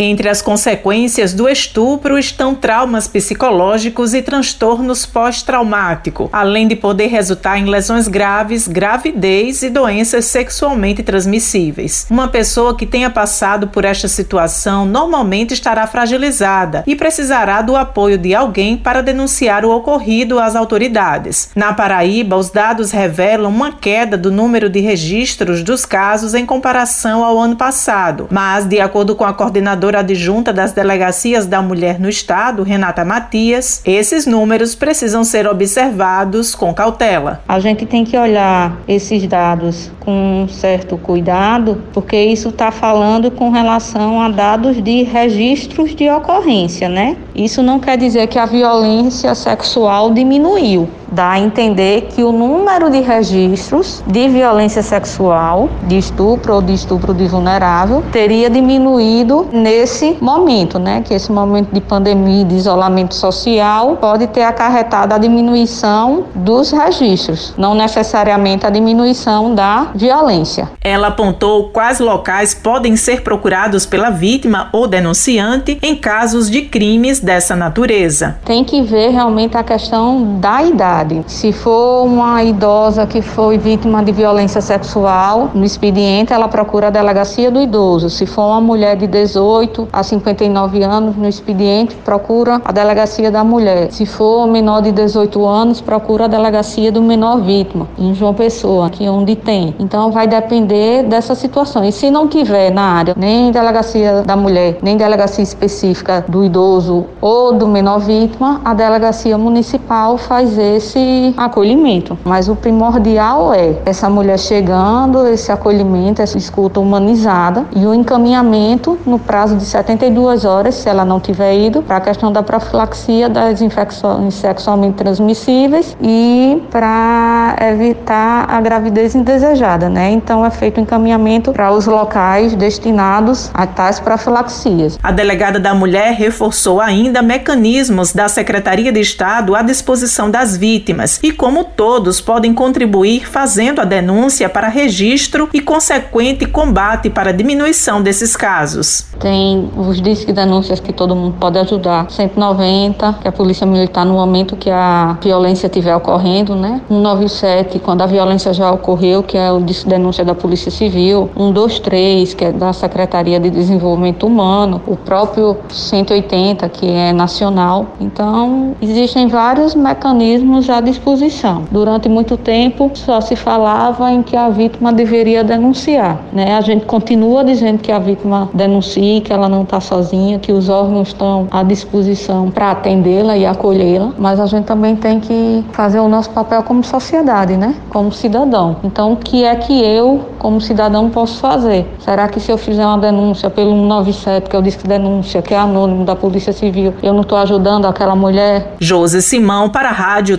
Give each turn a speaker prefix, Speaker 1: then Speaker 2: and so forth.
Speaker 1: Entre as consequências do estupro estão traumas psicológicos e transtornos pós-traumático, além de poder resultar em lesões graves, gravidez e doenças sexualmente transmissíveis. Uma pessoa que tenha passado por esta situação normalmente estará fragilizada e precisará do apoio de alguém para denunciar o ocorrido às autoridades. Na Paraíba, os dados revelam uma queda do número de registros dos casos em comparação ao ano passado, mas, de acordo com a coordenadora adjunta das delegacias da mulher no estado, Renata Matias, esses números precisam ser observados com cautela.
Speaker 2: A gente tem que olhar esses dados com um certo cuidado, porque isso está falando com relação a dados de registros de ocorrência, né? Isso não quer dizer que a violência sexual diminuiu dá a entender que o número de registros de violência sexual, de estupro ou de estupro de vulnerável, teria diminuído nesse momento, né? Que esse momento de pandemia, de isolamento social, pode ter acarretado a diminuição dos registros, não necessariamente a diminuição da violência.
Speaker 1: Ela apontou quais locais podem ser procurados pela vítima ou denunciante em casos de crimes dessa natureza.
Speaker 2: Tem que ver realmente a questão da idade idade. Se for uma idosa que foi vítima de violência sexual, no expediente ela procura a delegacia do idoso. Se for uma mulher de 18 a 59 anos, no expediente procura a delegacia da mulher. Se for menor de 18 anos, procura a delegacia do menor vítima, em João Pessoa, que é onde tem. Então vai depender dessa situação. E se não tiver na área nem delegacia da mulher, nem delegacia específica do idoso ou do menor vítima, a delegacia municipal faz esse esse acolhimento. Mas o primordial é essa mulher chegando, esse acolhimento, essa escuta humanizada e o encaminhamento no prazo de 72 horas, se ela não tiver ido, para a questão da profilaxia das infecções sexualmente transmissíveis e para evitar a gravidez indesejada, né? Então é feito o encaminhamento para os locais destinados a tais profilaxias.
Speaker 1: A delegada da mulher reforçou ainda mecanismos da Secretaria de Estado à disposição das vítimas vítimas e como todos podem contribuir fazendo a denúncia para registro e consequente combate para diminuição desses casos.
Speaker 2: Tem os discos denúncias que todo mundo pode ajudar. 190, que a Polícia Militar no momento que a violência estiver ocorrendo, né? 197, quando a violência já ocorreu, que é o disco denúncia da Polícia Civil. 123, que é da Secretaria de Desenvolvimento Humano. O próprio 180, que é nacional. Então, existem vários mecanismos à disposição. Durante muito tempo só se falava em que a vítima deveria denunciar. Né? A gente continua dizendo que a vítima denuncie, que ela não está sozinha, que os órgãos estão à disposição para atendê-la e acolhê-la, mas a gente também tem que fazer o nosso papel como sociedade, né? como cidadão. Então, o que é que eu, como cidadão, posso fazer? Será que se eu fizer uma denúncia pelo 197, que é o disco denúncia, que é anônimo da Polícia Civil, eu não estou ajudando aquela mulher?
Speaker 1: Josi Simão para a Rádio